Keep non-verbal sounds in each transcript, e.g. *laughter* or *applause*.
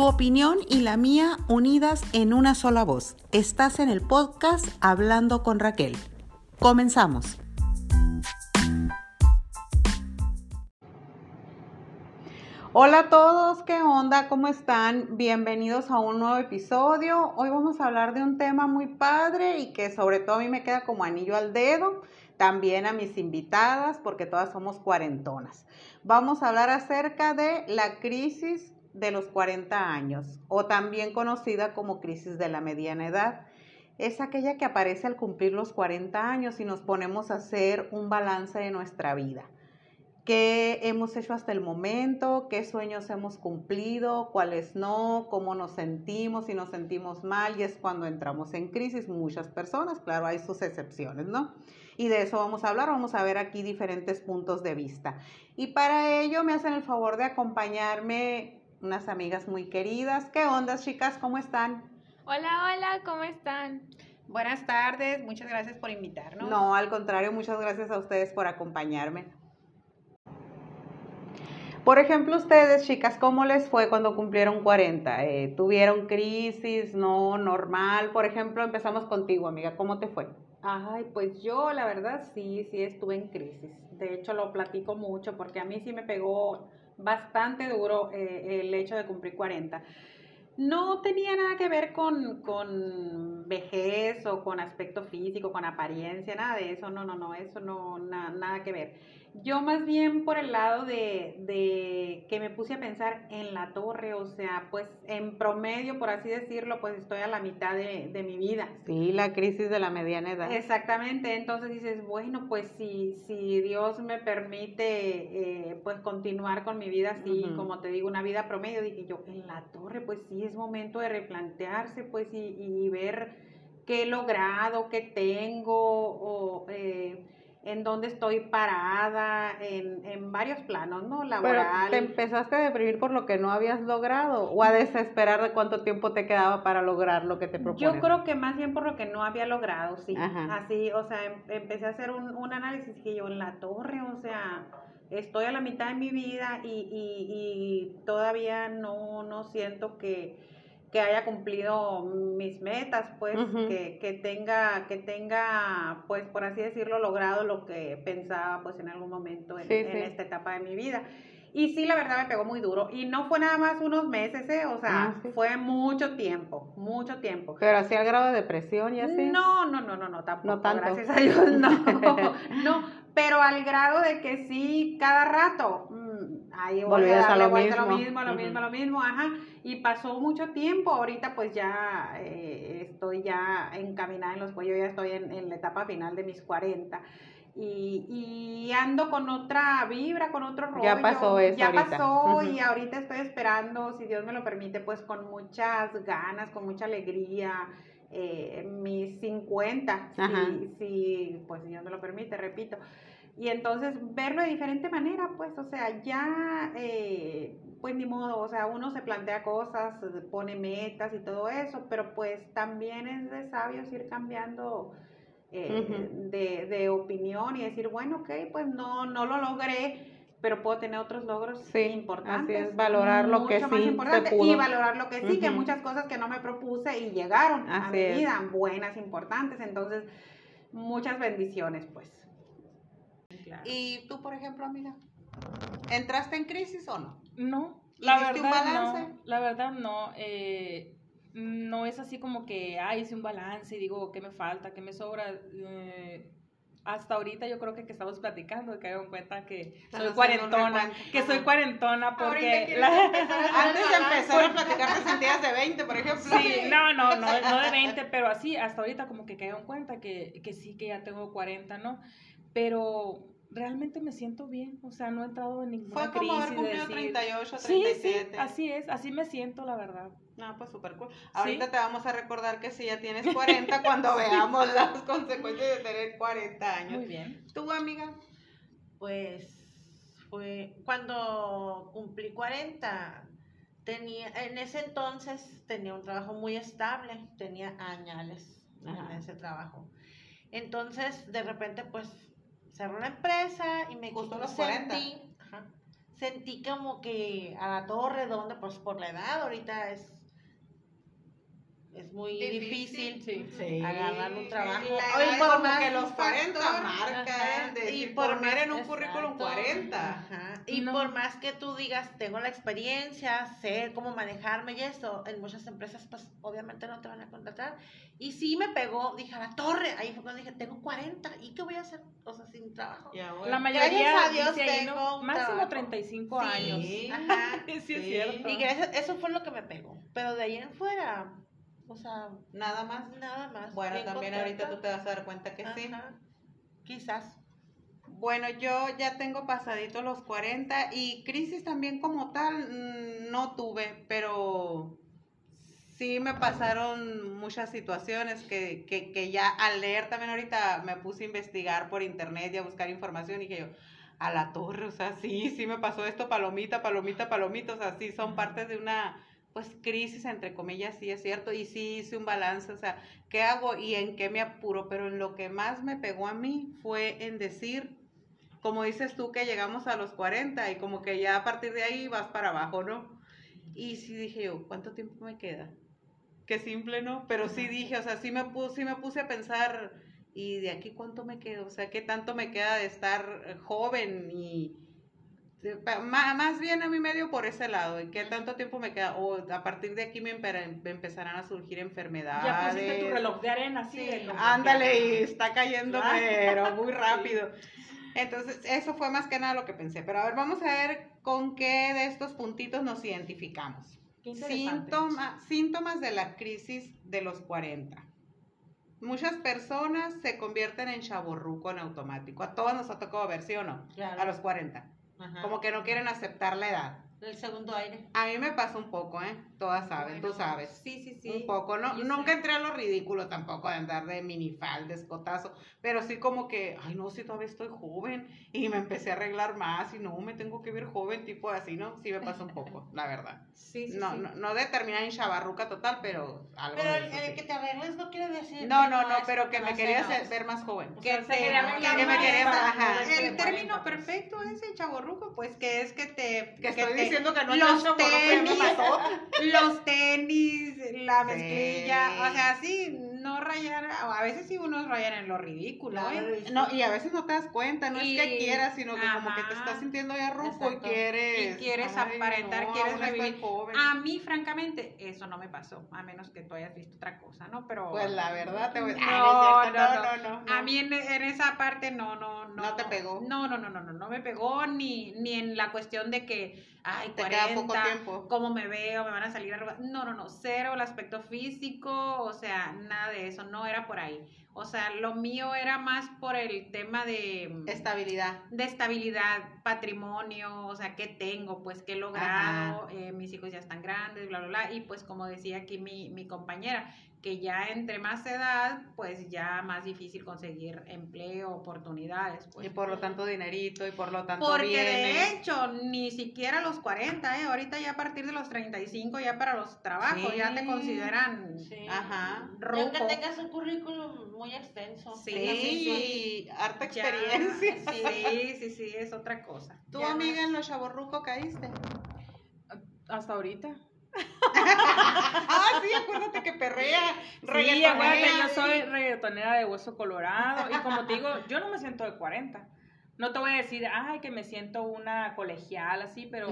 Tu opinión y la mía unidas en una sola voz. Estás en el podcast Hablando con Raquel. Comenzamos. Hola a todos, ¿qué onda? ¿Cómo están? Bienvenidos a un nuevo episodio. Hoy vamos a hablar de un tema muy padre y que sobre todo a mí me queda como anillo al dedo, también a mis invitadas porque todas somos cuarentonas. Vamos a hablar acerca de la crisis de los 40 años o también conocida como crisis de la mediana edad. Es aquella que aparece al cumplir los 40 años y nos ponemos a hacer un balance de nuestra vida. Qué hemos hecho hasta el momento, qué sueños hemos cumplido, cuáles no, cómo nos sentimos, si nos sentimos mal, y es cuando entramos en crisis. Muchas personas, claro, hay sus excepciones, ¿no? Y de eso vamos a hablar, vamos a ver aquí diferentes puntos de vista. Y para ello me hacen el favor de acompañarme unas amigas muy queridas. ¿Qué onda, chicas? ¿Cómo están? Hola, hola, ¿cómo están? Buenas tardes, muchas gracias por invitarnos. No, al contrario, muchas gracias a ustedes por acompañarme. Por ejemplo, ustedes, chicas, ¿cómo les fue cuando cumplieron 40? Eh, ¿Tuvieron crisis? ¿No? ¿Normal? Por ejemplo, empezamos contigo, amiga. ¿Cómo te fue? Ay, pues yo la verdad sí, sí estuve en crisis. De hecho, lo platico mucho porque a mí sí me pegó bastante duro eh, el hecho de cumplir 40. No tenía nada que ver con, con, vejez o con aspecto físico, con apariencia, nada de eso, no, no, no, eso no, nada que ver yo más bien por el lado de, de, que me puse a pensar en la torre, o sea, pues en promedio, por así decirlo, pues estoy a la mitad de, de mi vida. Sí, la crisis de la mediana edad. Exactamente, entonces dices, bueno, pues si, si Dios me permite, eh, pues continuar con mi vida así, como te digo, una vida promedio, dije yo, en la torre, pues sí es momento de replantearse, pues y, y ver qué he logrado, qué tengo, o... Eh, en dónde estoy parada, en, en varios planos, ¿no? Laboral. Pero te empezaste a deprimir por lo que no habías logrado o a desesperar de cuánto tiempo te quedaba para lograr lo que te propones. Yo creo que más bien por lo que no había logrado, sí. Así, o sea, em, empecé a hacer un, un análisis que yo en la torre, o sea, estoy a la mitad de mi vida y, y, y todavía no, no siento que que haya cumplido mis metas, pues, que, que, tenga, que tenga, pues, por así decirlo, logrado lo que pensaba, pues, en algún momento en, esta etapa de mi vida. Y sí, la verdad me pegó muy duro. Y no fue nada más unos meses, ¿eh? O sea, ah, fue mucho tiempo, mucho tiempo. Pero así al grado de depresión y así. No, no, no, no, no, tampoco. No tanto. Gracias a Dios, no. *laughs* no, pero al grado de que sí, cada rato, ahí voy a darle a lo vuelta mismo. lo mismo, lo mismo, lo mismo, ajá. Y pasó mucho tiempo, ahorita pues ya eh, estoy ya encaminada en los cuellos, ya estoy en, la etapa final de mis 40. Y, y, ando con otra vibra, con otro rollo. Ya pasó eso. Ya pasó y ahorita estoy esperando, si Dios me lo permite, pues con muchas ganas, con mucha alegría, eh, mis 50, si, si, pues Dios me lo permite, repito. Y entonces verlo de diferente manera, pues, o sea, ya, eh, pues ni modo, o sea, uno se plantea cosas, pone metas y todo eso, pero pues también es de sabios ir cambiando eh, de, de, opinión y decir, bueno, ok, pues no, no lo logré, pero puedo tener otros logros importantes. Así es, valorar lo que sí se pudo. Y valorar lo que sí, que muchas cosas que no me propuse y llegaron a mi vida, buenas, importantes, entonces, muchas bendiciones, pues. ¿Y tú, por ejemplo, amiga? ¿Entraste en crisis o no? No, la verdad un balance? no. La verdad no. Eh, no es así como que, ah, hice un balance y digo, ¿qué me falta? ¿Qué me sobra? Eh, hasta ahorita yo creo que, que estamos platicando, que hagan cuenta que soy cuarentona, que soy cuarentona porque... *laughs* Antes de empezar a platicar te sentías de 20, por ejemplo. Sí, no, no, no, no de 20, pero así, hasta ahorita como que caigan cuenta que, que sí, que ya tengo 40, ¿no? Pero realmente me siento bien, o sea, no he entrado en ninguna Fue como haber cumplido 38, 37. Sí, sí, así es, así me siento, la verdad. No, pues súper cool. Ahorita te vamos a recordar que si ya tienes *laughs* 40 cuando veamos las consecuencias de tener 40 años. Muy bien. ¿Tú, amiga? Pues fue cuando cumplí 40, tenía, en ese entonces tenía un trabajo muy estable, tenía añales en ese trabajo. Entonces, de repente, pues cerró la empresa y me Justo los 40. sentí como que a la torre, donde pues por la edad, ahorita es es muy difícil, sí. agarrar un trabajo. Y por más que los 40 marcan, y por poner en un currículum 40. Y por más que tú digas, tengo la experiencia, sé cómo manejarme y eso, en muchas empresas pues obviamente no te van a contratar. Y sí me pegó, dije, a la torre, ahí fue cuando dije, tengo 40, ¿y qué voy a hacer? O sea, sin trabajo. La mayoría, a Dios, tengo máximo 35 años. Ajá, *laughs* sí, es cierto. Y eso fue lo que me pegó. Pero de ahí en fuera, o sea, nada más. Nada más. Bueno, también ahorita tú te vas a dar cuenta que sí. Quizás. Bueno, yo ya tengo pasadito los 40 y crisis también como tal mm, no tuve, pero sí me pasaron muchas situaciones que, que, que ya al leer también ahorita me puse a investigar por internet y a buscar información y dije yo, a la torre, o sea, sí, sí me pasó esto, palomita, palomita, palomita, o sea, sí son partes de una pues crisis entre comillas, sí es cierto, y sí hice un balance, o sea, ¿qué hago y en qué me apuro? Pero en lo que más me pegó a mí fue en decir, como dices tú, que llegamos a los 40 y como que ya a partir de ahí vas para abajo, ¿no? Y sí dije yo, ¿cuánto tiempo me queda? Qué simple, ¿no? Pero sí dije, o sea, sí me, puse, sí me puse a pensar, ¿y de aquí cuánto me quedo? O sea, ¿qué tanto me queda de estar joven y más bien a mí medio por ese lado, ¿y qué tanto tiempo me queda? O a partir de aquí me, empezarán a surgir enfermedades. Ya pusiste tu reloj de arena, sí. ándale, y está cayendo, pero muy *laughs* rápido. Entonces, eso fue más que nada lo que pensé. Pero a ver, vamos a ver con qué de estos puntitos nos identificamos. Síntomas, síntomas de la crisis de los 40. Muchas personas se convierten en chaborruco en automático. A todos nos ha tocado ver, ¿sí o no? A los 40 como que no quieren aceptar la edad. El segundo aire. A mí me pasa un poco, ¿eh? Todas saben, tú sabes. Sí, sí, sí. Un poco, ¿no? Nunca entré a lo ridículo tampoco de andar de minifal, escotazo, pero sí como que, ay, no, si todavía estoy joven y me empecé a arreglar más y no, me tengo que ver joven, tipo así, ¿no? Sí me pasa un poco, la verdad. *laughs* Sí, sí, no, sí. No, no de terminar en chavarruca total, pero algo Pero el, que te arregles no quiere decir... No, no, no, pero que me querías ver más joven. que, te, que, me Ajá. El término perfecto es el chaborruco, pues que es que te... Que, estoy diciendo que no los tenis, los tenis, la mezclilla, o sea, sí, no rayar, a veces sí unos rayan en lo ridículo, ¿eh? No, y a veces no te das cuenta, no es que quieras, sino que como que te estás sintiendo ya ruco y quieres... Y quieres aparentar, quieres revivir. A mí, francamente, eso no me pasó, a menos que tú hayas visto otra cosa, ¿no? Pero... Pues la verdad te voy a... No, no, no, no, A mí en, en, esa parte no, no, no. No te pegó. No, no, no, no, no, no me pegó ni, ni en la cuestión de que, ay, te 40, poco tiempo. cómo me veo, me van a salir arrugas. No, no, no, cero el aspecto físico, o sea, nada de eso, no era por ahí. O sea, lo mío era más por el tema de... Mm, estabilidad. De estabilidad, patrimonio, o sea, ¿qué tengo? Pues, ¿qué he logrado? Eh, mis hijos ya están grandes, bla, bla, bla. Y pues, como decía aquí mi, mi compañera, que ya entre más edad, pues ya más difícil conseguir empleo, oportunidades. Pues. Y por lo tanto dinerito y por lo tanto Porque de hecho, ni siquiera los 40, ¿eh? ahorita ya a partir de los 35, ya para los trabajos, ya te consideran sí. Ajá. Ruco. que tengas un currículum muy extenso. Sí, sí, harta experiencia. sí, sí, sí, es otra cosa. ¿Tu amiga en los chavorruco caíste? Hasta ahorita. Ah, sí, acuérdate que perrea. Sí, acuérdate, yo soy reggaetonera de hueso colorado. Y como te digo, yo no me siento de 40. No te voy a decir, ay, que me siento una colegial así, pero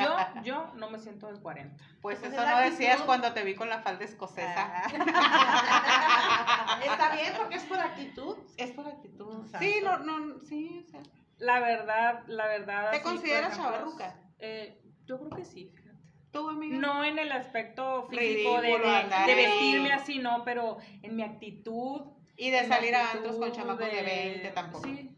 yo, yo no me siento de 40. Pues, pues eso no decías cuando te vi con la falda escocesa. Ah. *laughs* Está bien, porque es por actitud. Es por actitud. Sí, no, no, sí, o sea. La verdad, la verdad. ¿Te consideras chavarruca? Eh, yo creo que sí. No en el aspecto físico de, de, vestirme así, no, pero en mi actitud. Y de salir a antros con chamacos de, 20 tampoco. Sí.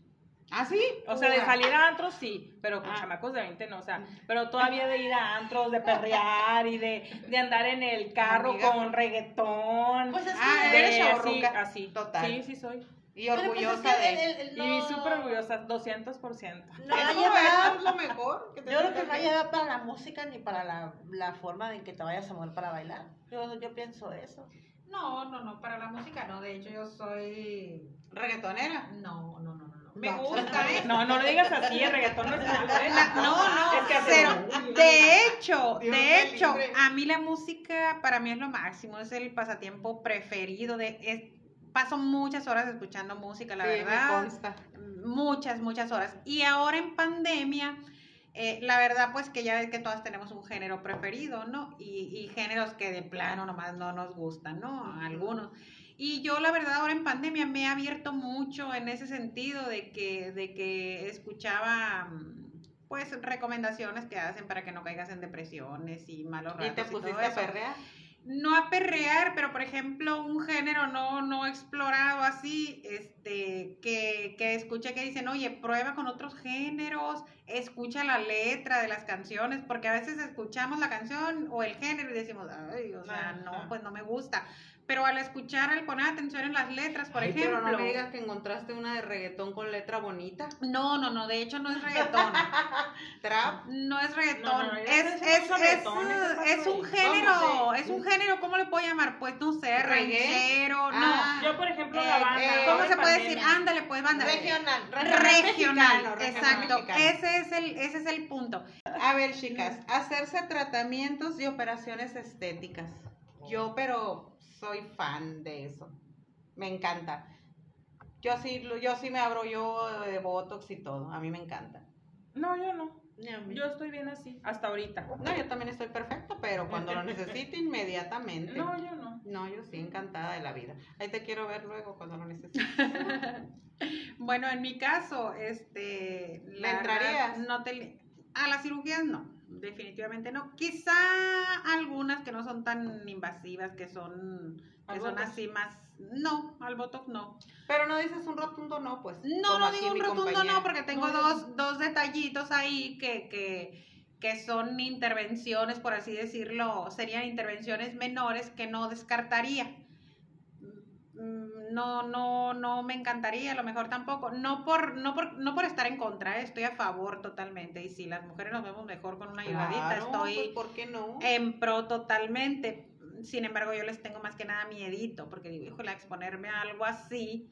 ¿Ah, sí? O sea, de salir a antros sí, pero con ah. chamacos de 20 no, o sea, pero todavía de ir a antros, de perrear y de, de andar en el carro con reggaetón. Pues es que ah, eres así, así. Total. Sí, sí soy. Y pues orgullosa de. Y súper orgullosa, 200%. No, *laughs* es lo mejor. yo creo que no hay edad para la música ni para la, la forma en que te vayas a mover para bailar. Yo, yo pienso eso. No, no, no, para la música no. De hecho, yo soy. ¿Reggaetonera? No, no, no, no. Me gusta, ¿eh? No, no lo digas así, el reggaetón no es malo, ¿eh? no, no, pero de hecho, de hecho, a mí la música para mí es lo máximo, es el pasatiempo preferido de paso muchas horas escuchando música, la verdad. Muchas, muchas horas. Y ahora en pandemia, eh, la verdad, pues que ya ves que todas tenemos un género preferido, ¿no? Y, y géneros que de plano nomás no nos gustan, ¿no? Algunos. Y yo la verdad ahora en pandemia me he abierto mucho en ese sentido de que, de que escuchaba pues recomendaciones que hacen para que no caigas en depresiones y malos ratos. ¿Y te pusiste a perrear? No a perrear, pero por ejemplo, un género no, no explorado así, este, que, que escuche que dicen, oye, prueba con otros géneros, escucha la letra de las canciones, porque a veces escuchamos la canción o el género y decimos, ay, o sea, no, pues no me gusta pero al escuchar, al poner atención en las letras, por ejemplo. Pero no me digas que encontraste una de reggaetón con letra bonita. No, no, no, de hecho no es reggaetón. *laughs* Trap. No es reggaetón. es, es, es, es un género, ¿cómo le puedo llamar? Pues no sé, ranchero, no. Ah. Yo, por ejemplo, la eh, banda. Eh, ¿Cómo se puede decir? Ándale, pues banda. Regional. Regional, exacto. Ese es, el, ese es el punto. A ver, chicas, hacerse tratamientos y operaciones estéticas. Yo, pero soy fan de eso. Me encanta. Yo sí, yo sí me abro yo de Botox y todo. A mí me encanta. No, yo no. Yo estoy bien así, hasta ahorita. No, yo también estoy perfecto, pero cuando lo *laughs* necesite, inmediatamente. No, yo no. No, yo sí, encantada de la vida. Ahí te quiero ver luego cuando lo necesites. *laughs* bueno, en mi caso, este... ¿Le entrarías? no te... A las cirugías no definitivamente no. Quizá algunas que no son tan invasivas, que son, que son así más... No, al Botox no. Pero no dices un rotundo no, pues. No, no digo un rotundo no, porque tengo dos, dos detallitos ahí que, que, que son intervenciones, por así decirlo, serían intervenciones menores que no descartaría no, no, no me encantaría, a lo mejor tampoco. No por, no por, no por estar en contra, ¿eh? estoy a favor totalmente. Y si las mujeres nos vemos mejor con una ayudadita, estoy pues, ¿por no? en pro totalmente. Sin embargo, yo les tengo más que nada miedito, porque digo, híjole, exponerme a algo así,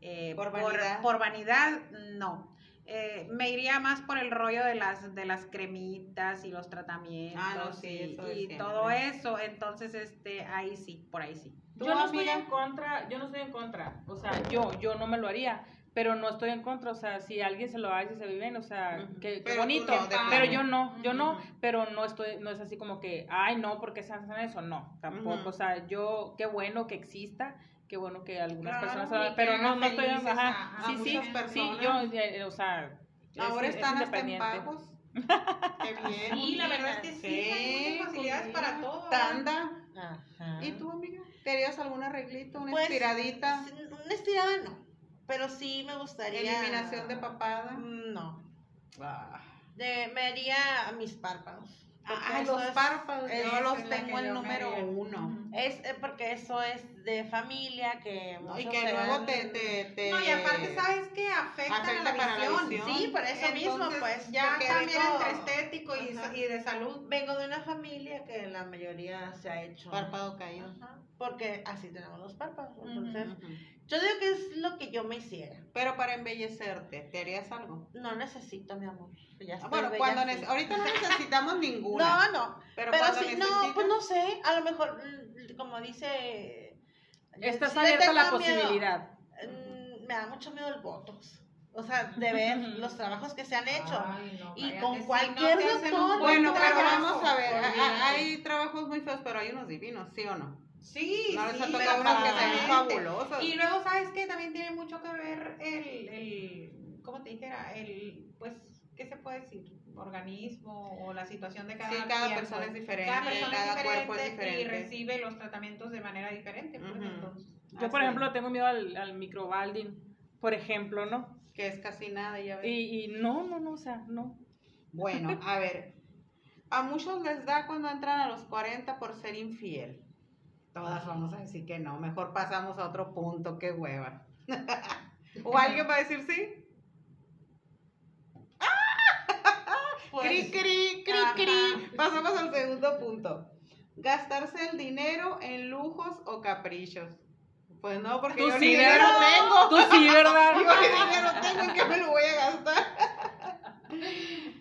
eh, por, vanidad? Por, vanidad, no. Eh, me iría más por el rollo de las de las cremitas y los tratamientos ah, y, todo eso. Entonces este ahí sí por ahí sí. Yo no estoy en contra, yo no estoy en contra, o sea, yo, yo no me lo haría, pero no estoy en contra, o sea, si alguien se lo hace, se viven, o sea, qué, bonito, pero yo no, yo no, pero no estoy, no es así como que, ay, no, porque se hacen eso, no, tampoco, o sea, yo, qué bueno que exista, qué bueno que algunas personas, pero no, no estoy, ajá, sí, sí, sí, yo, eh, o sea, ahora están hasta en pagos. Qué *laughs* bien. Sí, la verdad es que sí, hay facilidades para todo. Tanda. ¿Y tú, amiga? ¿Querías algún arreglito, una pues, estiradita? Una estirada no, pero sí me gustaría... ¿Eliminación de papada? No. Ah. De, me haría mis párpados. Ah, los párpados, yo los tengo el número uno. Es eh, porque eso es de familia que... y que luego te, te, te, No, y aparte, ¿sabes qué? Afecta, a la, visión. Sí, por eso mismo, pues. Ya también entre estético y, y, de salud. Vengo de una familia que la mayoría se ha hecho... Párpado caído. porque así tenemos los párpados. Entonces... Yo digo que es lo que yo me hiciera. Pero para embellecerte, ¿te harías algo? No necesito, mi amor. Ya ah, bueno, cuando ahorita no *laughs* necesitamos ninguna. No, no. Pero, pero si, no, pues no sé. A lo mejor, mm, como dice. Estás abierta a la posibilidad. Mm, me da mucho miedo el botox. O sea, de ver los trabajos que se han hecho. y con cualquier doctor. Bueno, pero vamos a ver. Hay trabajos muy feos, pero hay unos divinos, ¿sí o no? Sí, no sí, que fabulosos. Y luego, ¿sabes qué? También tiene mucho que ver el, el, ¿cómo te dijera? El, pues, ¿qué se puede decir? Organismo o la situación de cada Sí, cada persona es diferente, cada, cuerpo es diferente. Y recibe los tratamientos de manera diferente. Pues, entonces, Yo, por ejemplo, tengo miedo al, al microbalding, por ejemplo, ¿no? Que es casi nada, ya ves. Y, y no, no, no, o sea, no. Bueno, a ver, a muchos les da cuando entran a los 40 por ser infiel todas vamos a decir que no, mejor pasamos a otro punto, qué hueva. *laughs* ¿O alguien va a decir sí? *laughs* Pues, cri, cri, cri, cri. Pasamos al segundo punto. Gastarse el dinero en lujos o caprichos. Pues no, porque tú yo sí, ni dinero tengo. Tú sí, ¿verdad? *laughs* Yo ni dinero tengo, ¿en qué me lo voy a gastar?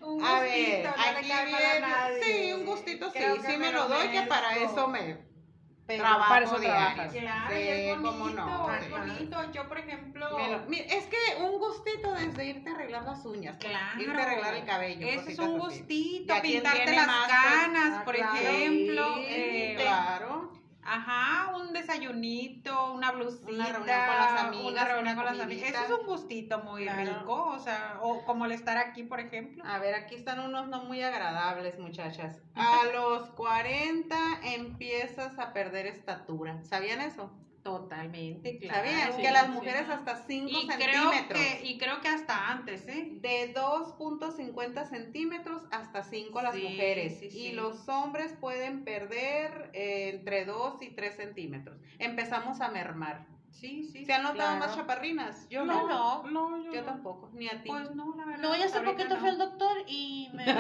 Un A gustito, ver, no aquí viene. Sí, un gustito sí, Creo sí me lo doy, que para eso me Pero trabajo para eso diario. trabajas. Claro, Sí, y es bonito, cómo no. es bonito. Yo, por ejemplo, Me lo- mira, es que un gustito desde irte a arreglar las uñas, pues, Claro. irte a arreglar el cabello. Ese es un así. gustito, pintarte las más, pues, canas, ah, por claro. ejemplo. Sí, eh, claro. Ajá, un desayunito, una blusita, Una reunión con las amigas, una reunión con las amigas. Eso es un gustito muy Claro. rico, o sea, o como el estar aquí, por ejemplo. A ver, aquí están unos no muy agradables, muchachas. *laughs* A los 40 empiezas a perder estatura. ¿Sabían eso? Totalmente, claro. ¿Sabían? sí, que las sí. mujeres hasta 5 y creo centímetros. que y creo que hasta antes, ¿eh? De 2.50 centímetros hasta 5 las Sí, mujeres. Y los hombres pueden perder eh, entre 2 y 3 centímetros. Empezamos a mermar. Sí, sí. ¿Se han notado claro. más chaparrinas? Yo No, no. no. No, yo, Yo no. tampoco, ni a ti. Pues no, la verdad. No, ya hace poquito no. fui al doctor y me *laughs* dio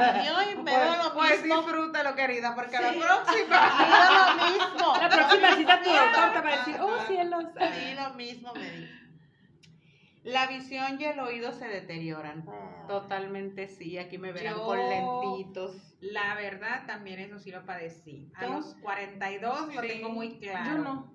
y me pues, dio lo pues mismo. disfrútalo, querida, porque Sí. la próxima. *laughs* Me dio lo mismo. La próxima cita tu doctor te va a decir, oh cielos. Sí, lo mismo me dijo. La visión y el oído se deterioran. Ah. Totalmente sí, aquí me verán Yo- con lentitos. La verdad, también eso sí lo padecí. A ¿Tú? los 42 lo Sí. tengo muy claro. Yo no.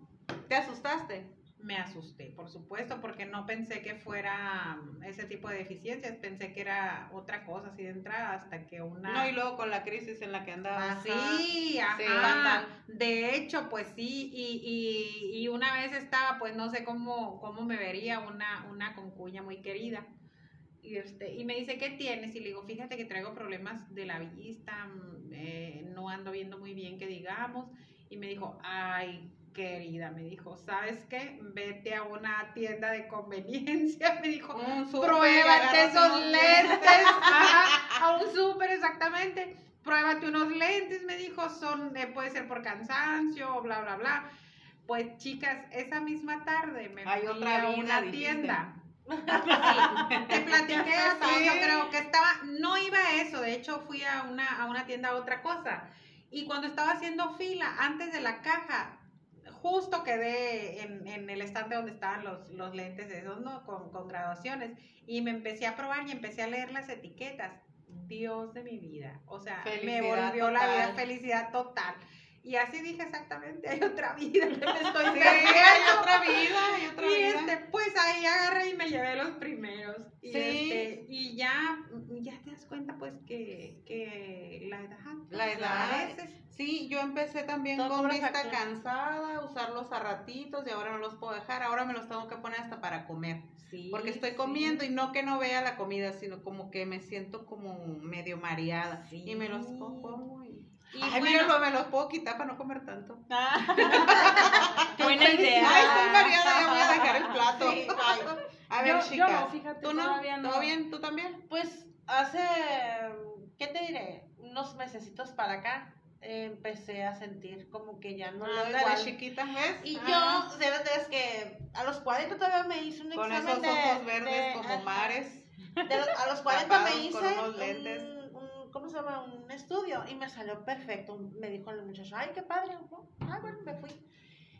¿Te asustaste? Me asusté, por supuesto, porque no pensé que fuera mm, ese tipo de deficiencias, pensé que era otra cosa así de entrada hasta que una... No, y luego con la crisis en la que andaba. Sí, ajá. de hecho, pues sí, y, y, y una vez estaba, pues no sé cómo, cómo me vería una, una concuña muy querida. Y, este, y me dice, ¿qué tienes? Y le digo, fíjate que traigo problemas de la vista, mm, eh, no ando viendo muy bien, que digamos. Y me dijo, ay, querida, me dijo, ¿sabes qué? Vete a una tienda de conveniencia, *laughs* me dijo, pruébate esos lentes, *laughs* ajá, a un súper exactamente, pruébate unos lentes, me dijo, son, eh, puede ser por cansancio, bla, bla, bla. Pues chicas, esa misma tarde me Hay fui otra a una tienda. *laughs* Sí, te platiqué yo creo que estaba, no iba a eso, de hecho fui a una, a una tienda a otra cosa. Y cuando estaba haciendo fila, antes de la caja, justo quedé en, en el estante donde estaban los, los lentes esos, ¿no? Con, con graduaciones. Y me empecé a probar y empecé a leer las etiquetas. Dios de mi vida. O sea, me volvió la vida felicidad total. Y así dije exactamente, hay otra vida que me estoy Sí, hay otra vida, hay otra Y vida. este, pues ahí agarré y me llevé los primeros. Y, Sí. este, y ya, ya te das cuenta, pues, que, que la edad. La pues, edad. Veces. Sí, yo empecé también con vista cansada, usarlos a ratitos y ahora no los puedo dejar. Ahora me los tengo que poner hasta para comer. Sí, Porque estoy sí. comiendo y no que no vea la comida, sino como que me siento como medio mareada. Sí. Y me los pongo y... Ay, bueno, mira, me los puedo quitar para no comer tanto. *laughs* Buena idea. Ay, estoy mareada, ya voy a dejar el plato. Sí. A ver, Yo- yo chicas. no, fíjate, ¿Tú no? todavía no. ¿Todo bien? ¿Tú también? Pues hace, ¿qué te diré? Unos mesecitos para acá eh, empecé a sentir como que ya no lo Ándale, igual. chiquita, ¿ves? Y Ah, yo, ¿sabes? Es que a los 40 todavía me hice un Con examen esos de... ojos verdes de- como mares. De a los 40 Tapados me con hice unos lentes. un, un- ¿cómo se llama? Un estudio y me salió perfecto. Me dijo el muchacho, ay, qué padre. Ay, bueno, me fui.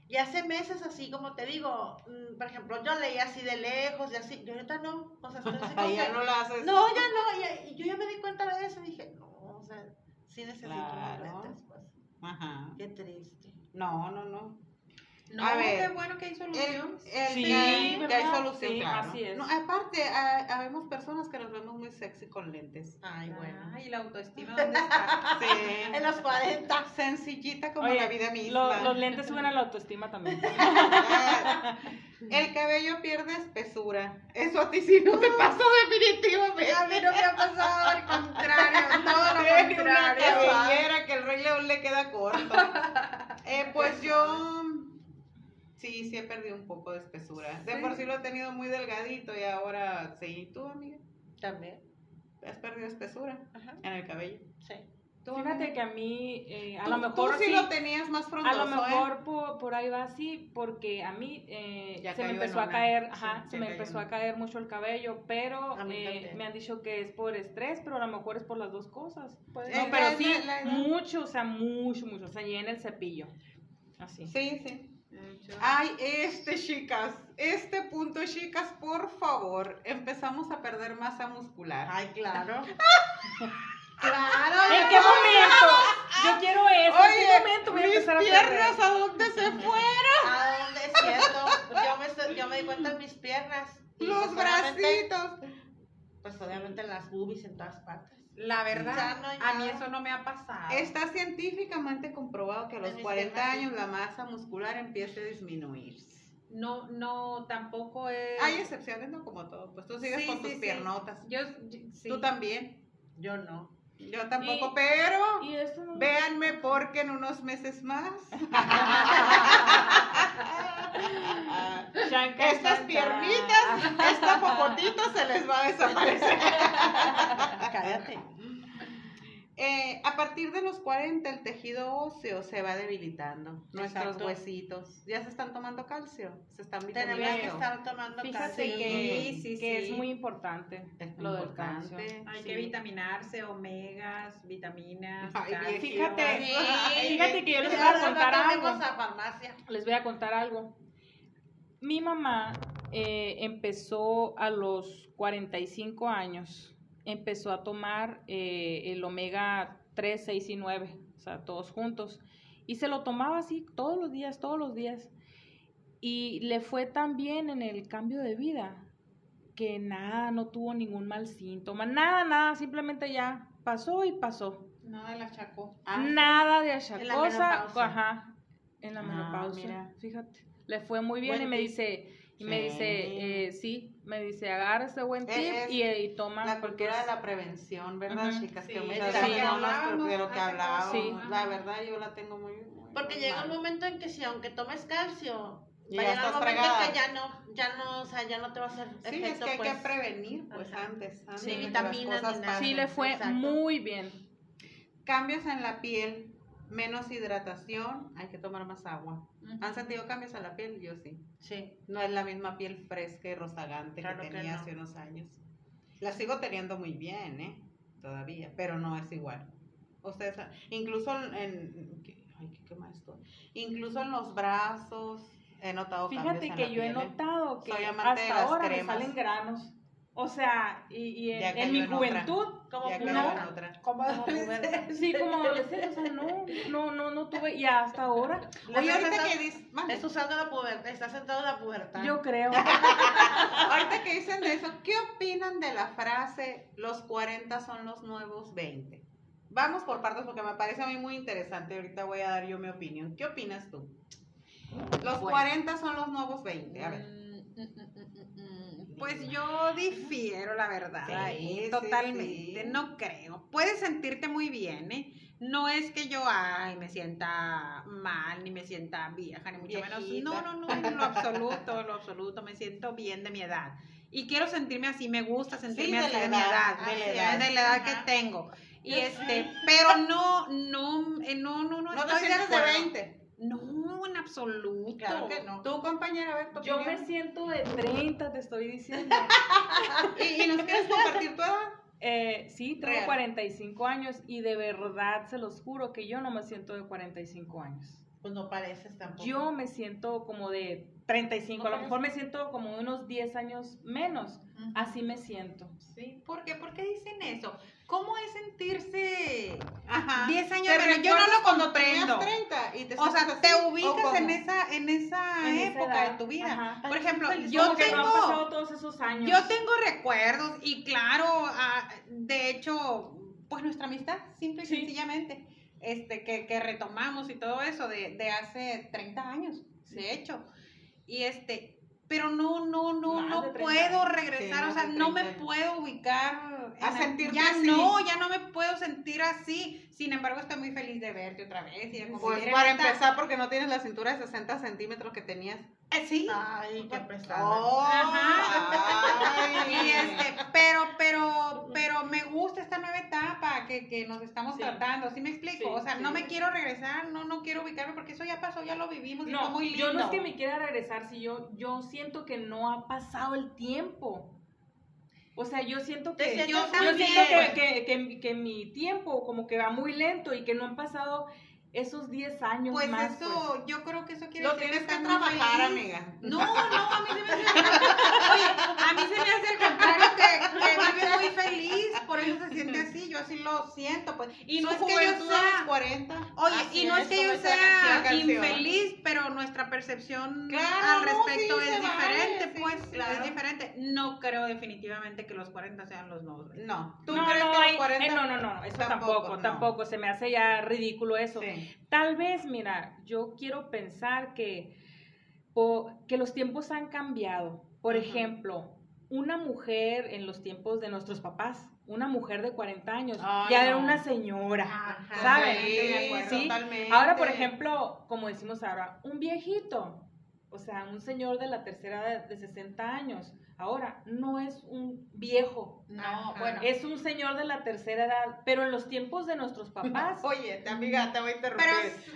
Y hace meses así, como te digo, mm, por ejemplo, yo leía así de lejos y así, yo ahorita no. O sea, estoy así *laughs* como ya que- no la haces. no, ya no. Y, y yo ya me di cuenta de eso y dije, no, o sea, sí necesito Claro. lentes, pues. Ajá. Qué triste. No, no, no. no, a ver, qué bueno que hay El, solución. el Sí, que, hay- que hay solución, Sí, claro. así es. No, aparte, ha- habemos personas que nos vemos sexy con lentes. Ay, bueno. Ay, la autoestima, ¿dónde está? *laughs* Sí. *laughs* En los 40. Sencillita como Oye, la vida misma. lo- los lentes suben a la autoestima también. *laughs* El cabello pierde espesura. Eso a ti sí no te pasó definitivamente. A mí no me ha pasado al contrario, todo lo una contrario. cabellera que el rey león le queda corto. Eh, pues yo sí, sí he perdido un poco de espesura. De Sí. por sí lo he tenido muy delgadito y ahora sí. ¿Tú, amiga? También. ¿Has perdido espesura Ajá. en el cabello? Sí. ¿Tú, Fíjate que a mí, eh, a Tú- lo mejor tú sí, sí, lo tenías más a frondoso, lo mejor ¿eh? por, por ahí va así, porque a mí eh, se me empezó a caer, Sí, ajá, ya se me empezó a caer mucho el cabello, pero A eh, me han dicho que es por estrés, pero a lo mejor es por las dos cosas. Pues, Eh, No, pero la- sí, la- la- mucho, o sea, mucho, mucho, o sea, llena el cepillo, así. Sí, sí. Ay, este, chicas, este punto, chicas, por favor, empezamos a perder masa muscular. Ay, claro. *laughs* claro. ¿En qué momento? Yo quiero eso. Oye, ¿En qué momento voy a empezar a piernas, ¿a dónde se fueron? ¿A dónde es cierto? Yo me, yo me di cuenta en mis piernas. Los pues, bracitos. Pues obviamente en las boobies en todas partes. La verdad, a mí eso no me ha pasado. Está científicamente comprobado que a los 40 años la masa muscular empieza a disminuir. No, no, tampoco es... Hay excepciones, no como todo. Pues tú sigues con tus piernotas. Yo, Tú también. Yo no. Yo tampoco, pero véanme porque en unos meses más *laughs* estas piernitas, esta popotito se les va a desaparecer. Cállate. Eh, a partir de los 40 el tejido óseo se va debilitando, nuestros huesitos. ¿Ya se están tomando calcio? ¿Se están vitaminando? Tenemos que estar tomando Fíjate calcio. que, sí, que es muy importante lo del calcio. Hay que vitaminarse, omegas, vitaminas, Fíjate, fíjate que yo les voy a contar algo. Les voy a contar algo. Mi mamá eh, empezó a los 45 años empezó a tomar eh, el omega 3, 6 y 9, o sea, todos juntos. Y se lo tomaba así todos los días, todos los días. Y le fue tan bien en el cambio de vida que nada, no tuvo ningún mal síntoma, nada, nada, simplemente ya pasó y pasó. Nada de achacó. Ah, nada de achacosa. Ajá, en la ah, menopausia. fíjate. Le fue muy bien y me dice, y me dice, eh, sí, me dice, agarra ese buen tip y, y, toma. La cultura de la prevención, ¿verdad, chicas? que muchas veces no de lo que hablábamos. La verdad, yo la tengo muy. Porque llega un momento en que si, aunque tomes calcio, va a llegar un momento en que ya no, ya no, o sea, ya no te va a hacer sí, efecto. Sí, es que hay que pues. prevenir, pues, antes. antes sí, vitaminas. Sí, le fue muy bien. Cambios en la piel, menos hidratación, hay que tomar más agua. ¿Han sentido cambios en la piel? Yo sí. Sí. No es la misma piel fresca y rozagante que tenía hace unos años. La sigo teniendo muy bien, ¿eh? Todavía, pero no es igual. Ustedes, incluso en, ay, qué esto. Incluso en los brazos he notado Fíjate que yo he ¿eh? notado que hasta ahora me salen granos. O sea, y, en, mi juventud, como una, como adolescente. Sí, como adolescente, o sea, no, no, no, no tuve, y hasta ahora. Oye, ahorita que dices, estás usando la pubertad, estás sentado en la pubertad. Yo creo. *laughs* ahorita que dicen de eso, ¿qué opinan de la frase, los 40 son los nuevos 20? Vamos por partes porque me parece a mí muy interesante, ahorita voy a dar yo mi opinión. ¿Qué opinas tú? Los 40 son los nuevos 20, a ver. Mm, mm, pues yo difiero, la verdad, ahí, totalmente. No creo. Puedes sentirte muy bien, ¿eh? No es que yo, ay, me sienta mal, ni me sienta vieja, ni mucho menos. No, no, no, en lo absoluto, en lo absoluto. Me siento bien de mi edad. Y quiero sentirme así, me gusta sentirme así de, mi edad, de, la edad, que tengo. Y este, pero no, no, eh, no, no, no, no, no de 20. No, en absoluto. Claro que no. ¿Tú, compañera, a ver, Yo me siento de 30, te estoy diciendo. *laughs* ¿Y, nos quieres compartir tu edad? Eh, sí, tengo 45 años y de verdad se los juro que yo no me siento de 45 años. Pues no pareces tampoco. Yo me siento como de 35, a lo mejor me siento como de unos 10 años menos. Así me siento. ¿Sí? ¿Por qué? ¿Por qué dicen eso? ¿Cómo es sentirse Ajá. 10 años pero yo no lo comprendo. 30 y te o sea, te ubicas en esa en esa época de tu vida. Por ejemplo, yo tengo todos esos años. Yo tengo recuerdos y claro, ah, de hecho, pues nuestra amistad simple y sencillamente este que, que, retomamos y todo eso de, de hace 30 años, de hecho. Y este pero no, no, no, no puedo regresar, o sea, no me puedo ubicar a sentir ya no, ya no me puedo sentir así. Sin embargo, estoy muy feliz de verte otra vez. Y pues para empezar, porque no tienes la cintura de 60 centímetros que tenías. Eh, sí. Ay, qué pesado. Oh, Ajá. Y este, pero, pero, pero me gusta esta nueva etapa que, que nos estamos tratando. ¿Sí me explico? o sea, no me quiero regresar, no, no quiero ubicarme porque eso ya pasó, ya lo vivimos. No, y fue muy lindo. yo no es que me quiera regresar, si yo, yo siento que no ha pasado el tiempo. O sea, yo siento que yo, siento que, que, que, mi tiempo como que va muy lento y que no han pasado esos 10 años pues más. Eso, pues yo creo que eso quiere Lo decir tienes que trabajar, amiga. No, no, a mí se me hace. Oye, a mí se me hace el contrario que, que vive muy feliz, por eso se siente así, yo así lo siento, pues. Y no es que yo sea. 40. Oye, y no es, que yo sea infeliz, pero nuestra percepción al respecto es diferente, pues, es diferente. No creo definitivamente que los 40 sean los nuevos. No. ¿Tú crees que los 40? Eh, no, no, no, eso tampoco, tampoco, se me hace ya ridículo eso. Tal vez, mira, yo quiero pensar que, que los tiempos han cambiado. Por ejemplo, una mujer en los tiempos de nuestros papás, una mujer de 40 años, ya era una señora, ¿sabes? Sí, Ahora, por ejemplo, como decimos ahora, un viejito, o sea, un señor de la tercera edad de 60 años, ahora no es un viejo, no, bueno, es un señor de la tercera edad, pero en los tiempos de nuestros *laughs* papás. Oye, amiga, te voy a interrumpir.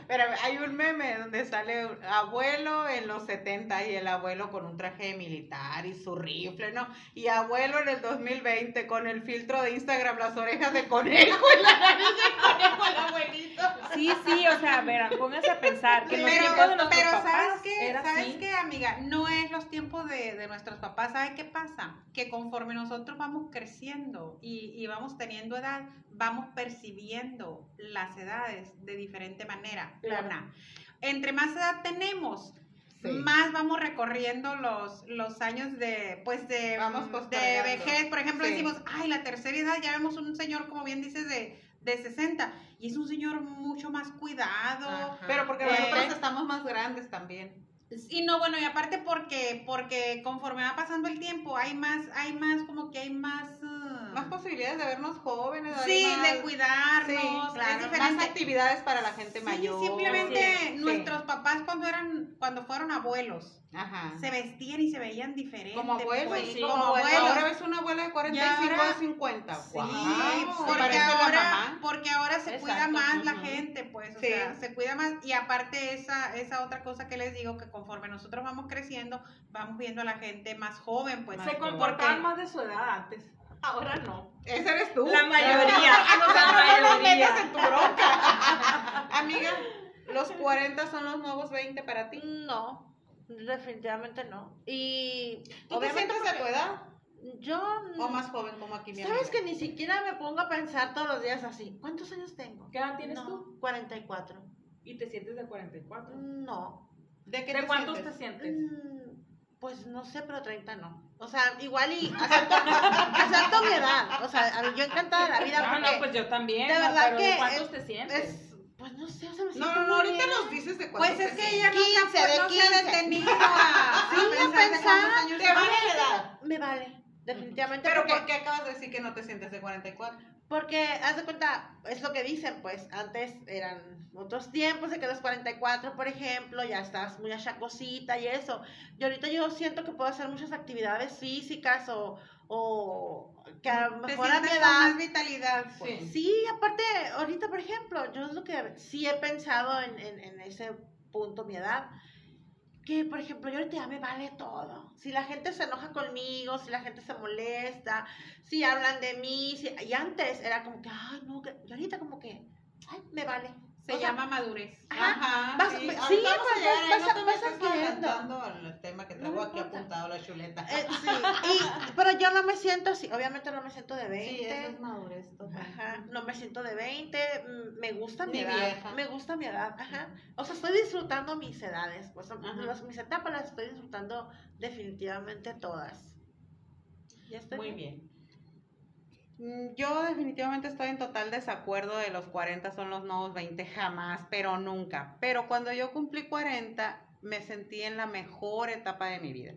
Pero, hay un meme donde sale abuelo en los 70 y el abuelo con un traje militar y su rifle, ¿no? Y abuelo en el 2020 con el filtro de Instagram, las orejas de conejo y la nariz de conejo, el abuelito. Sí, sí, o sea, verá, pónganse a pensar que en los tiempos de nuestros papás. ¿sabes qué? ¿Sabes qué, amiga? No es los tiempos de, de nuestros papás, ¿sabes qué pasa? Que conforme nosotros vamos creciendo y, y, vamos teniendo edad, vamos percibiendo las edades de diferente manera. Una, entre más edad tenemos, más vamos recorriendo los, los años de, pues de, de vejez. Por ejemplo, decimos, ay, la tercera edad, ya vemos un señor, como bien dices, de, de 60. Y es un señor mucho más cuidado. Pero porque nosotros estamos más grandes también. Y no, bueno, y aparte porque, porque conforme va pasando el tiempo, hay más, hay más, como que hay más... Más posibilidades de vernos jóvenes. Sí, de cuidarnos. claro, más actividades para la gente mayor. simplemente nuestros papás cuando eran, cuando fueron abuelos, Ajá. se vestían y se veían diferentes. Como abuelos, pues, sí, como, abuelos. Ahora ves una abuela de 45 a 50. Sí, porque, ahora, porque ahora se cuida más la gente, pues, o sea, se cuida más. Y aparte esa, esa otra cosa que les digo, que conforme nosotros vamos creciendo, vamos viendo a la gente más joven, pues. Se comportaban más de su edad antes. Ahora no. Ese eres tú. La mayoría. *laughs* la mayoría. No en tu bronca. *laughs* Amiga, ¿los 40 son los nuevos 20 para ti? No. Definitivamente no. Y ¿Tú te sientes a tu edad? Yo o más joven como aquí mi Sabes que ni siquiera me pongo a pensar todos los días así. ¿Cuántos años tengo? ¿Qué edad tienes tú? 44. ¿Y te sientes de 44? No. ¿De qué cuántos te sientes? Mm, pues no sé, pero 30 no. O sea, igual y acepto, *laughs* mi edad. O sea, yo encantada de la vida. No, no, pues yo también. De verdad que. ¿De cuántos te sientes? Pues no sé, o sea, No, no, no, ahorita nos dices de cuánto. Pues es que ella no, 15, se, no se ha detenido a, *laughs* sí, a pensar. ¿Te vale la edad? Me vale, definitivamente. ¿Pero por qué acabas de decir que no te sientes de 44? Porque, haz de cuenta, es lo que dicen, pues, antes eran otros tiempos de que los 44, por ejemplo, ya estás muy achacosita y eso. Y ahorita yo siento que puedo hacer muchas actividades físicas o, o que a lo mejor a mi edad. más vitalidad. Pues. Sí. aparte, ahorita, por ejemplo, yo es lo que sí he pensado en, en, en ese punto, mi edad, que, por ejemplo, yo ahorita ya me vale todo. Si la gente se enoja conmigo, si la gente se molesta, si hablan de mí, si, y antes era como que, ay, no, que, y ahorita como que, ay, me vale. Se llama madurez. Ajá. Vas, sí, sí vas, a llegar, vas, no vas adelantando al tema que tengo aquí apuntado, la chuleta. Eh, sí, *laughs* y, pero yo no me siento así, obviamente no me siento de 20. Sí, eso es madurez Ajá, no me siento de 20, mm, me gusta mi, edad. Me gusta mi edad, ajá. O sea, estoy disfrutando mis edades, pues mis etapas las estoy disfrutando definitivamente todas. Ya estoy Muy bien. Mm, yo definitivamente estoy en total desacuerdo de los 40 son los nuevos 20, jamás, pero nunca. Pero cuando yo cumplí 40, me sentí en la mejor etapa de mi vida.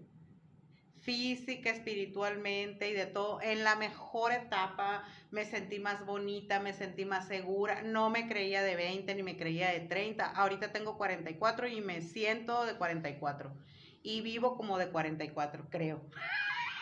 Física, espiritualmente y de todo, en la mejor etapa me sentí más bonita, me sentí más segura, no me creía de 20 ni me creía de 30, ahorita tengo 44 y me siento de 44 y vivo como de 44, creo.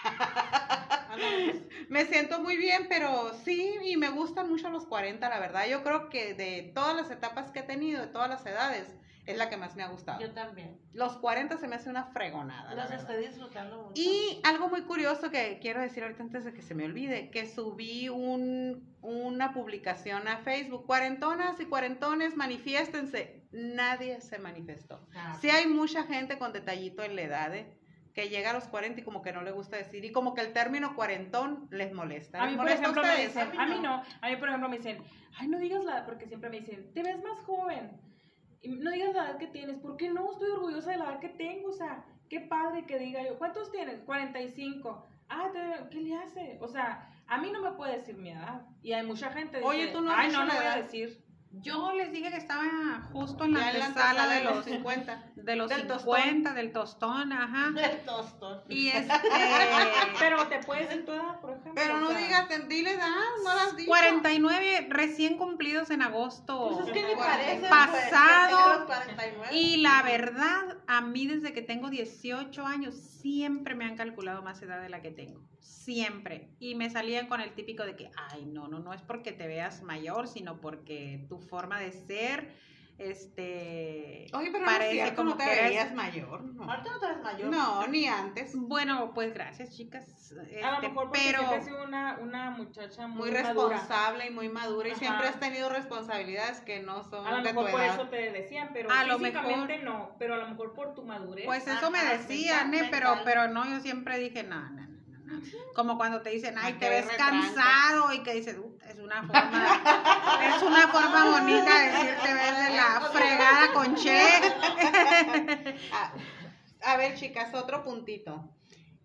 *laughs* me siento muy bien, pero sí, y me gustan mucho los 40, la verdad. Yo creo que de todas las etapas que he tenido, de todas las edades, es la que más me ha gustado. Yo también. Los 40 se me hace una fregonada. Los estoy disfrutando mucho. Y algo muy curioso que quiero decir ahorita antes de que se me olvide, que subí un, una publicación a Facebook, cuarentonas y cuarentones, manifiéstense. Nadie se manifestó. Ah, sí hay mucha gente con detallito en la edad, ¿eh? Que llega a los 40 y como que no le gusta decir, y como que el término cuarentón les molesta. A mí, por ejemplo, me dicen, a mí no, a mí, por ejemplo, me dicen, ay, no digas la edad, porque siempre me dicen, te ves más joven, y no digas la edad que tienes, ¿por qué no? Estoy orgullosa de la edad que tengo, o sea, qué padre que diga yo, ¿cuántos tienes? 45. Ah, ¿qué le hace? O sea, a mí no me puede decir mi edad, y hay mucha gente que Oye, tú no ay, no, no voy a decir. Yo les dije que estaba justo en la sala de los 50. *laughs* De los del 50, tostón. del tostón, ajá. *laughs* Del tostón. Y *laughs* este... pero te puedes en toda, por ejemplo. Pero no digas, dile edad, no las digas. 49 recién cumplidos en agosto. Pues es que ni parece. Pasado. y la verdad, a mí desde que tengo 18 años, siempre me han calculado más edad de la que tengo siempre. Y me salían con el típico de que, ay, no, no, no es porque te veas mayor, sino porque tu forma de ser, este... Oye, pero parece no como te veías mayor. No. Ahorita no te ves mayor. No, ni antes. Bueno, pues gracias, chicas. Este, a lo este, mejor pero siempre sido una, una muchacha muy, muy responsable y muy madura y siempre has tenido responsabilidades que no son A lo mejor por eso te decían, pero a lo mejor, no, pero a lo mejor por tu madurez. Pues eso me decían, ¿eh? pero, pero no, yo siempre dije, no, no, como cuando te dicen, ay, te ves cansado y que dices, es una forma, es una forma bonita de decir te ves de la fregada con Che. a, ver, chicas, otro puntito.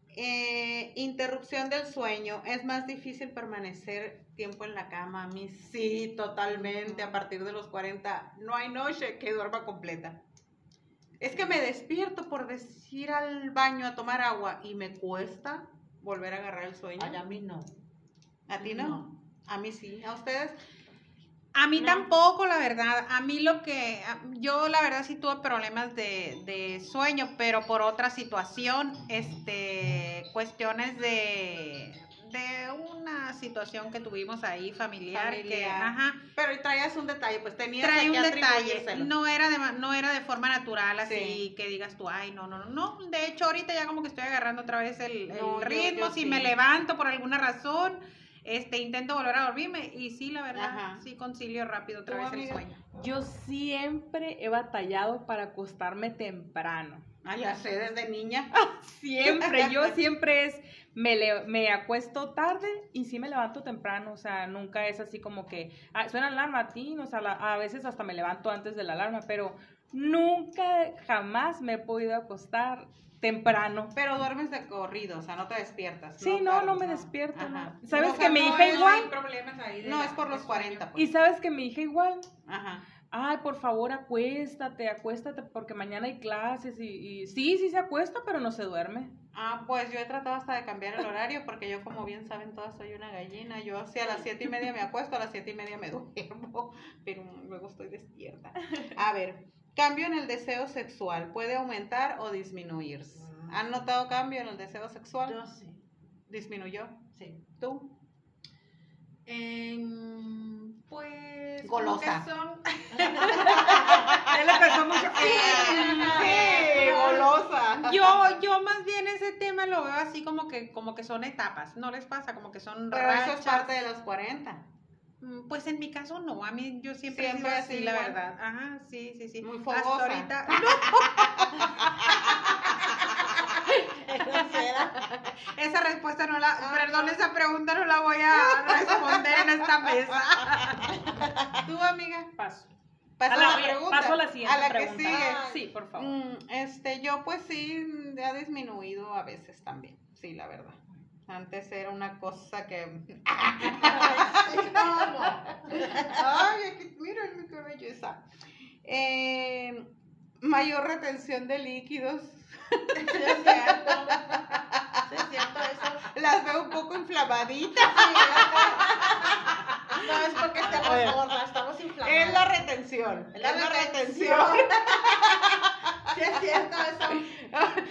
Eh, interrupción del sueño. ¿Es más difícil permanecer tiempo en la cama? A mí sí, totalmente. A partir de los 40 no hay noche que duerma completa. Es que me despierto por decir al baño a tomar agua y me cuesta volver a agarrar el sueño? a mí no. ¿A ti no? A mí sí. ¿A ustedes? A mí tampoco, la verdad. A mí lo que, yo la verdad sí tuve problemas de, de, sueño, pero por otra situación, este, cuestiones de, de una situación que tuvimos ahí familiar, que ajá. Pero traías un detalle pues tenías traía un detalle. no era de no era de forma natural así que digas tú ay no no no no de hecho ahorita ya como que estoy agarrando otra vez el, ritmo. Si me levanto por alguna razón este intento volver a dormirme y sí la verdad sí concilio rápido otra vez el sueño. Yo siempre he batallado para acostarme temprano. Ah, ya sé, desde niña. *laughs* siempre, yo siempre es, me, me acuesto tarde y sí me levanto temprano, o sea, nunca es así como que, ah, suena la alarma a ti, o sea, a veces hasta me levanto antes de la alarma, pero nunca, jamás me he podido acostar temprano. Pero duermes de corrido, o sea, no te despiertas. Sí, no, no, me despierto. ¿Sabes que mi hija igual? no, es por los 40. Pues. Y sabes que mi hija igual. Ajá ay, por favor, acuéstate, acuéstate, porque mañana hay clases y, sí, sí se acuesta, pero no se duerme. Ah, pues yo he tratado hasta de cambiar el horario, porque yo, como bien saben todas, soy una gallina. Yo, si a las siete y media me acuesto, a las siete y media me *laughs* duermo, pero luego estoy despierta. A ver, cambio en el deseo sexual, ¿puede aumentar o disminuir? ¿Han notado cambio en el deseo sexual? Yo sí. ¿Disminuyó? Sí. ¿Tú? pues golosa. Son... *laughs* Él empezó mucho. Sí, golosa. Yo, yo más bien ese tema lo veo así como que, como que son etapas. No les pasa, como que son Pero eso es parte de los 40. Mm, pues en mi caso no, a mí yo siempre, siempre he sido así, la verdad. Ajá, sí, sí, sí. Muy fogosa. Hasta ahorita. *laughs* *laughs* esa respuesta no la, perdón, esa pregunta no la voy a responder en esta mesa. *laughs* ¿Tú, amiga? Paso. Paso a la, pregunta. Paso a la siguiente a la pregunta. Que sigue. sí, por favor. Mm, este, yo pues sí, ha disminuido a veces también, sí, la verdad. Antes era una cosa que... Ay, miren qué belleza. Eh, mayor retención de líquidos es cierto. es cierto eso. Las veo un poco inflamaditas. no es porque estamos gordas, estamos inflamadas. Es la retención. Es la, retención. Sí, es cierto eso.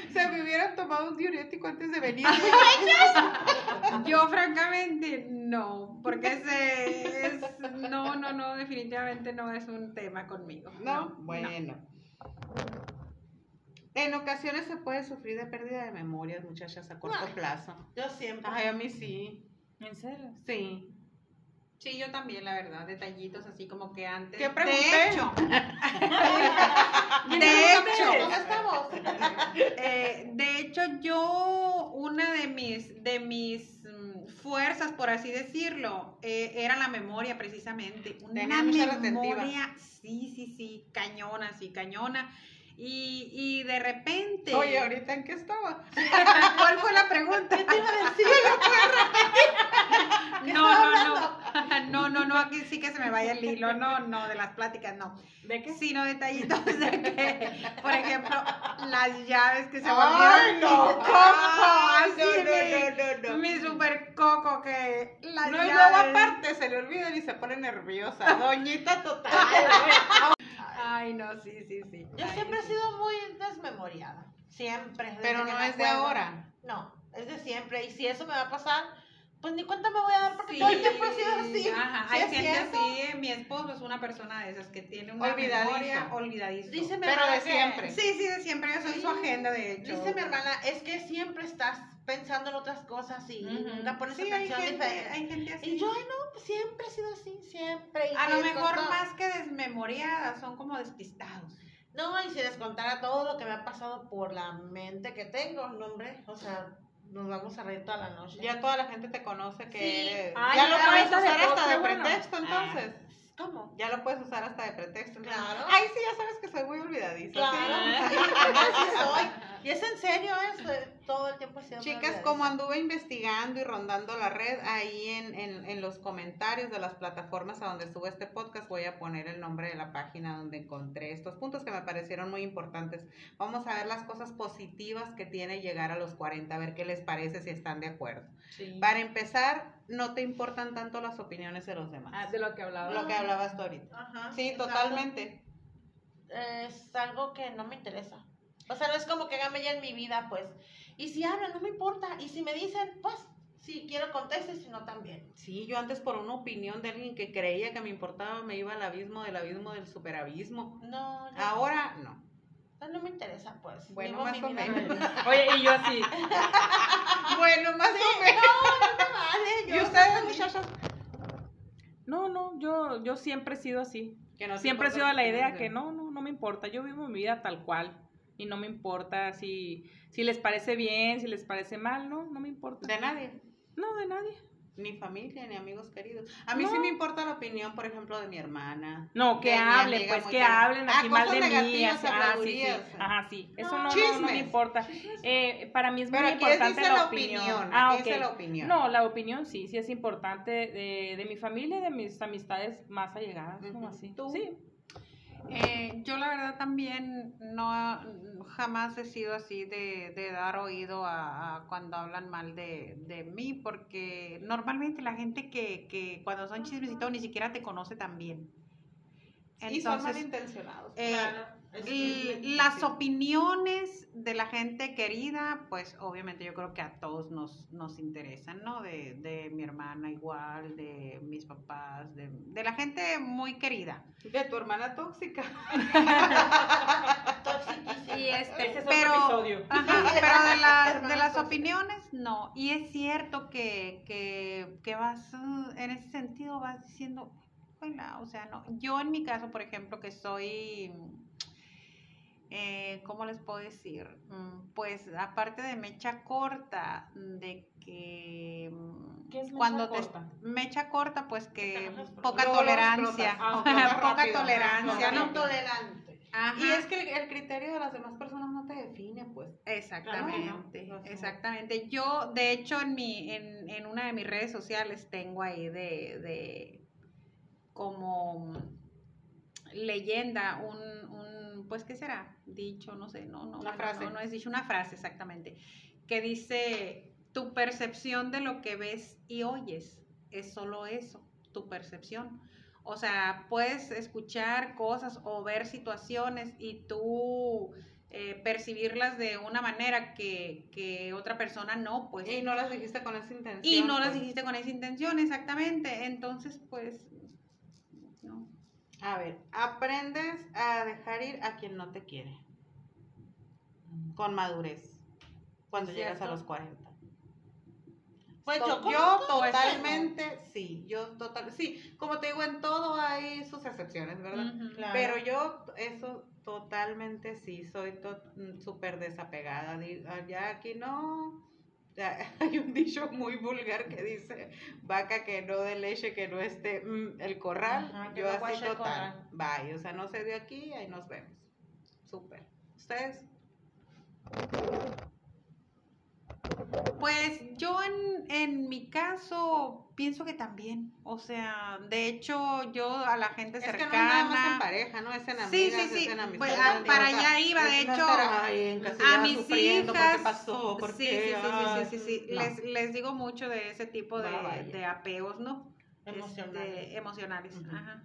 *laughs* Se me hubieran tomado un diurético antes de venir. *laughs* Yo, francamente, no. Porque ese es. No, no, no, definitivamente no es un tema conmigo. No, bueno. En ocasiones se puede sufrir de pérdida de memoria, muchachas, a corto plazo. Yo siempre. Ay, a mí sí. ¿En serio? Sí. Sí, yo también, la verdad, detallitos así como que antes. ¿Qué pregunté? De hecho, *laughs* eh, de hecho, yo, una de mis, de mis mm, fuerzas, por así decirlo, eh, era la memoria precisamente. Una memoria, sí, sí, sí, cañona, sí, cañona. Y, y de repente. Oye, ¿ahorita en qué estaba? *laughs* ¿Cuál fue la pregunta? ¿Qué te iba a decir? *laughs* *laughs* No, no, no. *laughs* No, no, no, aquí sí que se me vaya el hilo. No, no, de las pláticas, no. ¿De qué? Sino detallitos de que, por ejemplo, las llaves que se volvieron. *laughs* ¡Ay, no! ¡Coco! Así no, no, no, Mi super coco que las no, llaves. No, aparte se le olvida y se pone nerviosa. Doñita total. Ay, no, sí, sí, sí. Yo siempre he sido muy desmemoriada. Siempre. Pero no es de ahora. No, es de siempre. Y si eso me va a pasar, pues ni cuenta me voy a dar porque todo el tiempo he sido así. Ajá, hay gente así. Mi esposo es una persona de esas que tiene una memoria olvidadiza. Dice Pero de siempre. Sí, sí, de siempre. Yo soy su agenda, de hecho. Dice mi hermana, es que siempre estás pensando en otras cosas y nunca pones sí, atención hay gente, Hay gente así. Y yo, ay, no, pues siempre he sido así, siempre. a lo mejor más que desmemoriadas, son como despistados. No, y si les contara todo lo que me ha pasado por la mente que tengo, no, hombre, o sea, nos vamos a reír toda la noche. Ya toda la gente te conoce que eres. ya lo puedes usar hasta de pretexto, entonces. ¿Cómo? Ya lo puedes usar hasta de pretexto. Claro. Ay, sí, ya sabes que soy muy olvidadiza. Claro. *laughs* ¿sí? soy. Y es en serio esto, todo el tiempo sido Chicas, como anduve investigando y rondando la red, ahí en, en, en, los comentarios de las plataformas a donde sube este podcast voy a poner el nombre de la página donde encontré estos puntos que me parecieron muy importantes. Vamos a ver las cosas positivas que tiene llegar a los 40, a ver qué les parece, si están de acuerdo. Para empezar, no te importan tanto las opiniones de los demás. Ah, de lo que hablabas. Lo que hablabas tú ahorita. Ajá, sí, totalmente. Es algo que no me interesa. O sea, no es como que hágame ya en mi vida, pues. Y si hablan, no me importa. Y si me dicen, pues, si quiero conteste, si no también. Sí, yo antes por una opinión de alguien que creía que me importaba, me iba al abismo del abismo del superabismo. No, no. Ahora no. No, me interesa, pues. Bueno, más o menos. *laughs* Oye, y yo así. *laughs* bueno, más o menos. No, no vale. ¿Y ustedes, muchachos? No, no, yo, yo siempre he sido así. Que no siempre he sido la idea que no, no, no me importa. Yo vivo mi vida tal cual y no me importa si, si les parece bien, si les parece mal, no, no me importa. ¿De nadie? No, de nadie. Ni familia, ni amigos queridos. A mí sí me importa la opinión, por ejemplo, de mi hermana. No, que hablen, pues que hablen así ah, mal de mí. ah, sí, sí. Ajá, sí. Eso no, no, no, me importa. Eh, para mí es muy importante la, opinión. Ah, okay. la opinión. No, la opinión sí, sí es importante de, de mi familia y de mis amistades más allegadas, como así. ¿Tú? Sí. Eh, yo la verdad también no jamás he sido así de, de dar oído a, cuando hablan mal de, de, mí, porque normalmente la gente que, que cuando son chismecitos ni siquiera te conoce tan bien. y son malintencionados. Eh, claro y las opiniones de la gente querida, pues obviamente yo creo que a todos nos, nos interesan, ¿no? De, de mi hermana igual, de mis papás, de, de, la gente muy querida. De tu hermana tóxica. y este, pero, pero de, la, de las opiniones, no. Y es cierto que, que, que vas, en ese sentido vas diciendo, o sea, no. Yo en mi caso, por ejemplo, que soy eh, ¿cómo les puedo decir? Mm, pues aparte de mecha corta, de que mm, ¿Qué es mecha cuando corta? te mecha corta, pues que poca tolerancia, poca tolerancia, no tolerante. Y es que el, criterio de las demás personas no te define, pues. Exactamente, exactamente. Yo, de hecho, en mi, en, en una de mis redes sociales tengo ahí de, de como leyenda un, un, pues, ¿qué será? Dicho, no sé, no, no, una frase. No, no es dicho, una frase exactamente, que dice, tu percepción de lo que ves y oyes es solo eso, tu percepción. O sea, puedes escuchar cosas o ver situaciones y tú eh, percibirlas de una manera que, que, otra persona no, pues. Y no las dijiste con esa intención. Y no las pues. dijiste con esa intención, exactamente. Entonces, pues, a ver, aprendes a dejar ir a quien no te quiere. Con madurez. Cuando llegas a los 40. Pues yo, yo totalmente, sí, yo total, sí, como te digo, en todo hay sus excepciones, ¿verdad? Pero yo eso totalmente sí, soy mm, súper desapegada, ya aquí no, *laughs* hay un dicho muy vulgar que dice, vaca que no de leche, que no esté mm, el corral, yo así total, bye, o sea, no sé de aquí, ahí nos vemos, súper. ¿Ustedes? Pues yo en, en, mi caso pienso que también, o sea, de hecho yo a la gente cercana. Es que no nada más en pareja, ¿no? Es en amigas, sí, sí, sí. Pues, ah, para allá iba, de hecho, a mis hijas. pasó? ¿Por sí, sí, sí, sí, sí, sí, Les, les digo mucho de ese tipo de, de apegos, ¿no? Emocionales. Este, emocionales, ajá.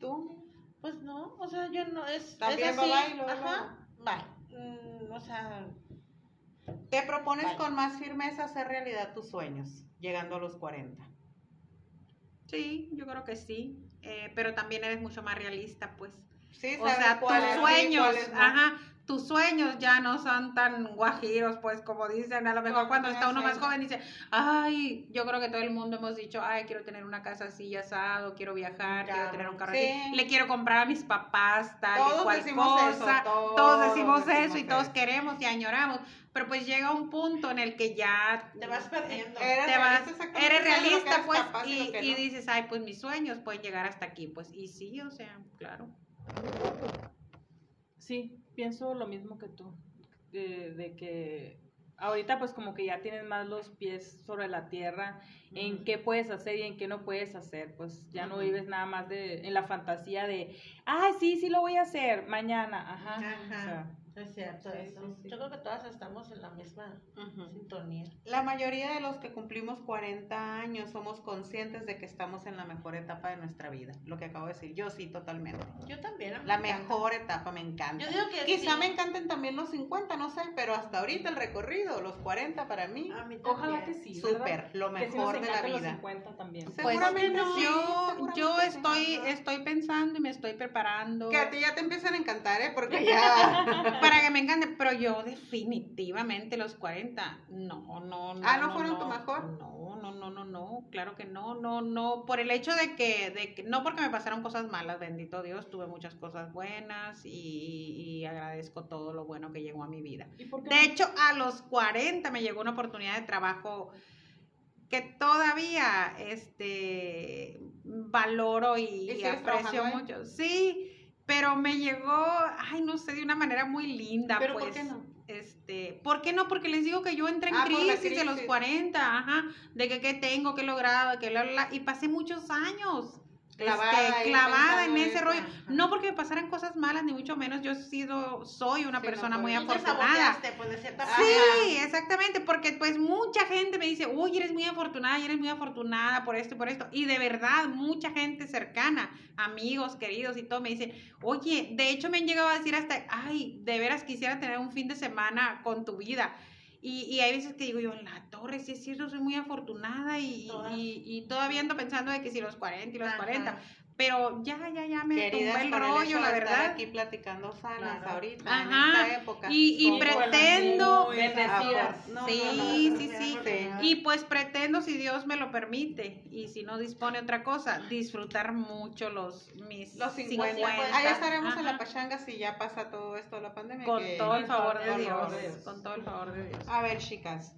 ¿Tú? Pues no, o sea, yo no, es, También es así, ajá, bye. Mm, o sea te propones con más firmeza hacer realidad tus sueños, llegando a los 40. Sí, yo creo que sí, eh, pero también eres mucho más realista, pues. Sí, o sea, tus sueños, ajá, tus sueños ya no son tan guajiros, pues como dicen, a lo mejor cuando está uno más joven dice, ay, yo creo que todo el mundo hemos dicho, ay, quiero tener una casa así asado, quiero viajar, quiero tener un carro así, le quiero comprar a mis papás tal y cual cosa, todos, decimos eso y todos queremos y añoramos, pero pues llega un punto en el que ya te vas perdiendo, eres, realista, eres realista pues y, y dices, ay, pues mis sueños pueden llegar hasta aquí, pues y sí, o sea, claro. Sí, pienso lo mismo que tú, de, que ahorita pues como que ya tienes más los pies sobre la tierra en qué puedes hacer y en qué no puedes hacer, pues ya no vives nada más de en la fantasía de, ah, sí, sí lo voy a hacer mañana, ajá. ajá. Es cierto eso. Yo creo que todas estamos en la misma sintonía. La mayoría de los que cumplimos 40 años somos conscientes de que estamos en la mejor etapa de nuestra vida. Lo que acabo de decir, yo sí, totalmente. Yo también. La mejor etapa, me encanta. Yo digo que Quizá me encanten también los 50, no sé, pero hasta ahorita el recorrido, los 40 para mí. Ojalá que sí. Súper, lo mejor de la vida. Los 50 también. Pues, seguramente yo, yo estoy, estoy pensando y me estoy preparando. Que a ti ya te empiezan a encantar, ¿eh? Porque ya. *laughs* para que me encante, pero yo definitivamente los 40, no, no, no. Ah, ¿no, fueron tu mejor? No, no, no, no, no, claro que no, no, no, por el hecho de que, de que no porque me pasaron cosas malas, bendito Dios, tuve muchas cosas buenas y, agradezco todo lo bueno que llegó a mi vida. De hecho, a los 40 me llegó una oportunidad de trabajo que todavía este valoro y aprecio mucho. Sí, pero me llegó, ay, no sé, de una manera muy linda. ¿Pero pues, por qué no? Este, ¿por qué no? Porque les digo que yo entré en ah, crisis, de los 40, ajá, de que qué tengo, qué he logrado, que bla, bla, y pasé muchos años clavada, este, clavada en ese rollo. No porque me pasaran cosas malas, ni mucho menos. Yo he sido, soy una persona muy afortunada. Pues, sí, exactamente, porque pues mucha gente me dice, uy, eres muy afortunada, y eres muy afortunada por esto y por esto. Y de verdad, mucha gente cercana, amigos, queridos y todo, me dice, oye, de hecho me han llegado a decir hasta, ay, de veras quisiera tener un fin de semana con tu vida. Y, y, hay veces que digo yo, en la torre, sí es cierto, soy muy afortunada y, y, y, todavía ando pensando de que si los 40 y los 40, pero ya, ya, ya me Queridas, tumbé el rollo, la verdad. Estar aquí platicando sanas ahorita, Ajá. en esta época. Y, y pretendo. No, sí, sí, sí, sí. Y pues pretendo, si Dios me lo permite, y si no dispone otra cosa, disfrutar mucho los mis los 50. 50. Ahí estaremos en la pachanga si ya pasa todo esto de la pandemia. Con todo el favor de Dios. Con todo el favor de Dios. A ver, chicas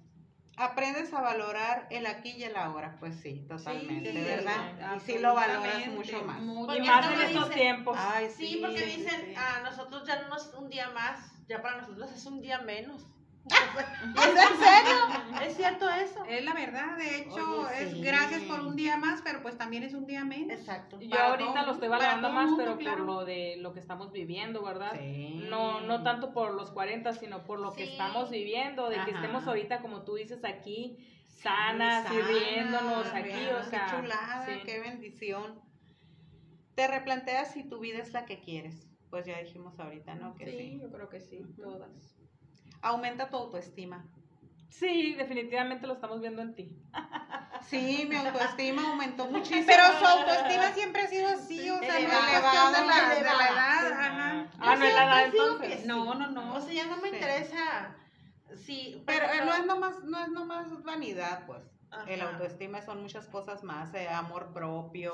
aprendes a valorar el aquí y el ahora, pues sí, totalmente, ¿verdad? y sí lo valoras mucho más. y más en estos tiempos. sí, porque dicen, a nosotros ya no es un día más, ya para nosotros es un día menos. ¿Es en serio? ¿Es cierto eso? Es la verdad, de hecho, es gracias por un día más, pero pues también es un día menos. Exacto. Yo ahorita lo estoy valorando más, pero por lo de lo que estamos viviendo, ¿verdad? No no tanto por los 40, sino por lo que estamos viviendo, de que estemos ahorita, como tú dices, aquí, sanas, y riéndonos aquí, o sea. Qué chulada, qué bendición. Te replanteas si tu vida es la que quieres. Pues ya dijimos ahorita, ¿no? Que sí, yo creo que sí, todas aumenta tu autoestima. Sí, definitivamente lo estamos viendo en ti. *laughs* Sí, mi autoestima aumentó muchísimo. Pero su autoestima siempre ha sido así, o sea, no es cuestión de la, de la edad. Ajá. Ah, no es la edad entonces. No, no, no. O sea, ya no me interesa. Sí, pero, no es nomás, no es nomás vanidad, pues. El autoestima son muchas cosas más, eh, amor propio,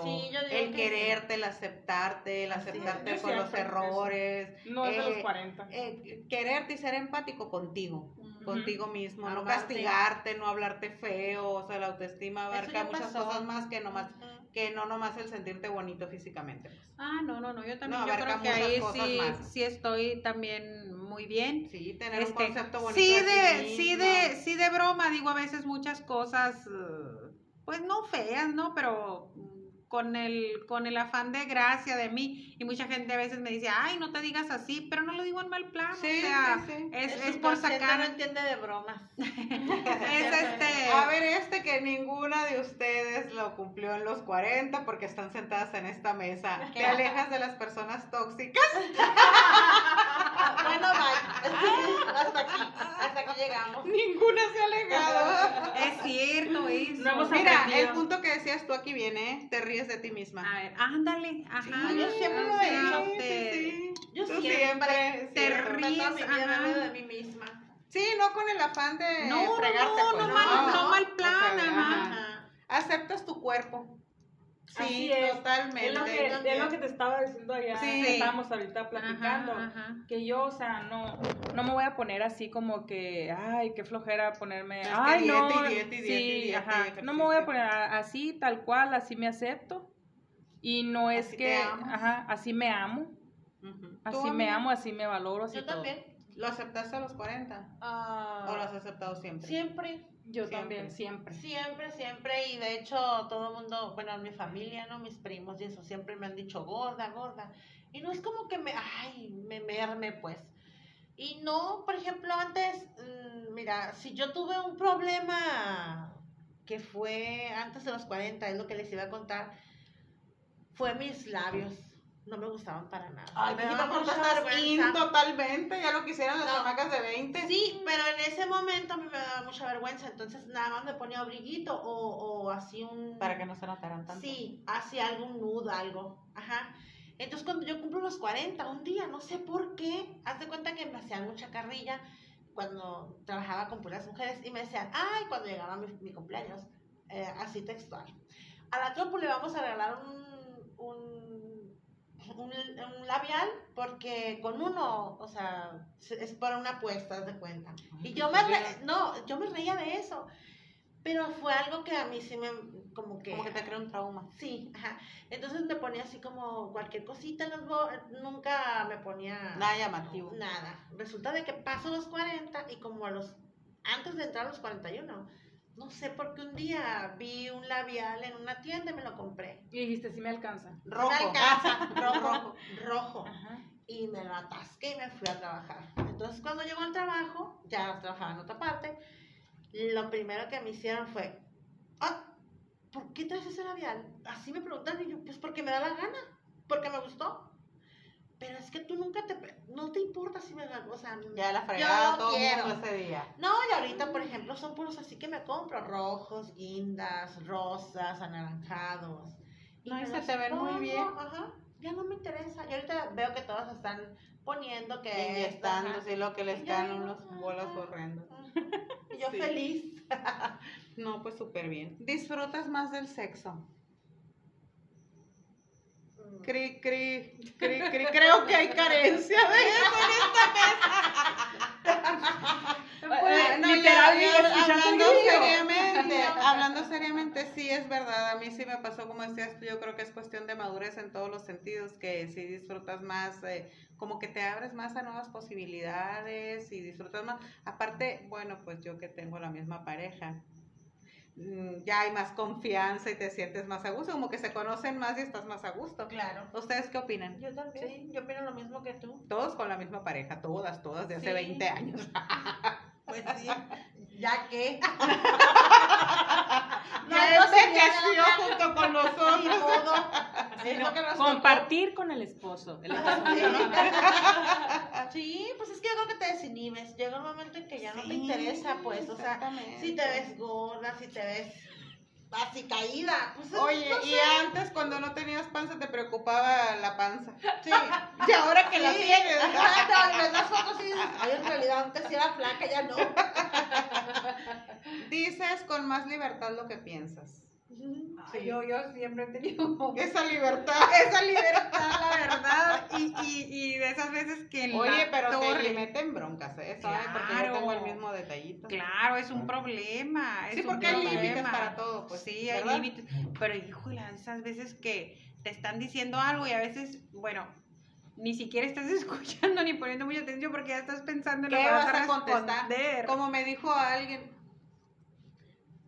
el quererte, el aceptarte, el aceptarte con los errores. No es de los 40. Eh, eh, quererte y ser empático contigo, contigo mismo, no castigarte, no hablarte feo, o sea, la autoestima abarca muchas cosas más que nomás que no nomás el sentirte bonito físicamente. Pues. Ah, no, no, no, yo también yo creo que ahí sí, sí estoy también muy bien. Sí, tener un este, concepto bonito. Sí de, sí de, sí de broma, digo a veces muchas cosas, pues no feas, ¿no? Pero con el, con el afán de gracia de mí. Y mucha gente a veces me dice, ay, no te digas así, pero no lo digo en mal plan. Sí, o sea, Es, es, por sacar. no entiende de bromas. *laughs* es este. A ver, este que ninguna de ustedes lo cumplió en los 40 porque están sentadas en esta mesa. ¿Te alejas de las personas tóxicas? *laughs* bueno, bye. Hasta aquí, hasta aquí llegamos. Ninguna se ha alejado. *laughs* es cierto, eso. Mira, el punto que decías tú aquí viene, te ríes de ti misma. A ver, ándale, ajá. yo siempre lo he hecho. Yo siempre, te ríes de mí misma. Sí, no con el afán de no, fregarte. No, pues, no, mal, no, mal plan, ajá. Aceptas tu cuerpo. Sí, totalmente. Es lo, que, es lo que te estaba diciendo allá, sí. estábamos ahorita platicando, que yo, o sea, no, no me voy a poner así como que, ay, qué flojera ponerme, ay, no, sí, ajá, no me voy a poner así, tal cual, así me acepto, y no es que, ajá, así me amo, así me amo, así me valoro, así yo también. ¿Lo aceptaste a los 40? Ah, ¿O lo has aceptado siempre? Siempre. Yo también, siempre. Siempre, siempre. Y de hecho, todo el mundo, bueno, mi familia, ¿no? Mis primos y eso, siempre me han dicho gorda, gorda. Y no es como que me, ay, me merme, pues. Y no, por ejemplo, antes, mm, mira, si yo tuve un problema que fue antes de los 40, es lo que les iba a contar, fue mis labios no me gustaban para nada. Ay, me daba mucha vergüenza. totalmente, ya lo quisieran las chamacas de 20. Sí, pero en ese momento a mí me daba mucha vergüenza, entonces nada más me ponía abriguito o, o así un... Para que no se notaran tanto. Sí, hacía algún nudo, algo, ajá. Entonces cuando yo cumplo los 40, un día, no sé por qué, haz de cuenta que me hacían mucha carrilla cuando trabajaba con puras mujeres y me decían, ay, cuando llegaba mi, mi cumpleaños, eh, así textual. A la tropa le vamos a regalar un, un un, labial porque con uno, o sea, es para una apuesta, de cuenta. y yo me, no, yo me reía de eso. Pero fue algo que a mí sí me, como que... Como que te creó un trauma. Sí, ajá. Entonces me ponía así como cualquier cosita los nunca me ponía... Nada llamativo. Nada. Resulta de que paso los 40 y como a los... Antes de entrar a los 41, no sé por qué un día vi un labial en una tienda y me lo compré. Y dijiste, sí me alcanza. Rojo. Me alcanza, *laughs* rojo, rojo. Y me lo atasqué y me fui a trabajar. Entonces cuando llegó al trabajo, ya trabajaba en otra parte, lo primero que me hicieron fue, ah, ¿por qué traes ese labial? Así me preguntaron y yo, pues porque me da la gana, porque me gustó pero es que tú nunca te, no te importa si me o sea, ya la fregada todo quiero. ese día. No, y ahorita, por ejemplo, son puros así que me compro, rojos, guindas, rosas, anaranjados. Y no, y se te ven muy bien. Ajá, ya no me interesa. Y ahorita veo que todos están poniendo que... Y están, así lo que les caen unos bolas corriendo. Y yo feliz. *laughs* no, pues súper bien. ¿Disfrutas más del sexo? Cri, cri, cri, cri. Creo que hay carencia de eso en esta mesa. Pues, no, hablando seriamente, hablando seriamente, sí es verdad. A mí sí me pasó, como decías tú, yo creo que es cuestión de madurez en todos los sentidos, que si disfrutas más, eh, como que te abres más a nuevas posibilidades y disfrutas más. Aparte, bueno, pues yo que tengo la misma pareja, ya hay más confianza y te sientes más a gusto, como que se conocen más y estás más a gusto. Claro. ¿Ustedes qué opinan? Yo también. Sí, yo opino lo mismo que tú. Todos con la misma pareja, todas, todas de hace 20 años. *laughs* *laughs* pues sí, ya *laughs* que. ya envejeció junto con nosotros. Compartir con el esposo. *laughs* sí, pues es que yo creo que te desinhibes. Llega un momento en que ya no te interesa, pues. O sea, si te ves gorda, si te ves así caída. Pues, Oye, y antes cuando no tenías panza te preocupaba la panza. Sí. *laughs* y ahora que la tienes. Ajá, las fotos y dices, ay, en realidad antes era flaca, ya no. *laughs* Dices con más libertad lo que piensas. Sí. Yo, yo siempre he tenido *laughs* esa libertad. Esa libertad, la verdad. Y, y, y de esas veces que en Oye, pero torre... te meten broncas, ¿eh? ¿Sabes? Claro, porque yo tengo el mismo detallito. Claro, es un problema. sí, porque hay límites para todo. Pues, sí, hay límites. Pero, híjole, esas veces que te están diciendo algo y a veces, bueno, ni siquiera estás *laughs* escuchando ni poniendo mucha atención porque ya estás pensando en lo que vas, a, contestar. Como me dijo alguien,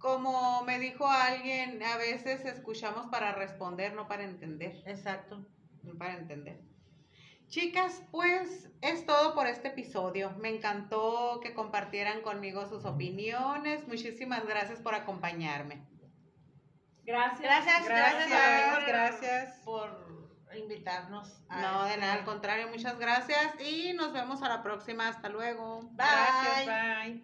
como me dijo alguien, a veces escuchamos para responder, no para entender. Exacto. No para entender. Chicas, pues es todo por este episodio. Me encantó que compartieran conmigo sus opiniones. Muchísimas gracias por acompañarme. Gracias. Gracias, gracias, gracias, gracias por invitarnos. no, de nada, al contrario, muchas gracias y nos vemos a la próxima. Hasta luego. Bye. Gracias, bye.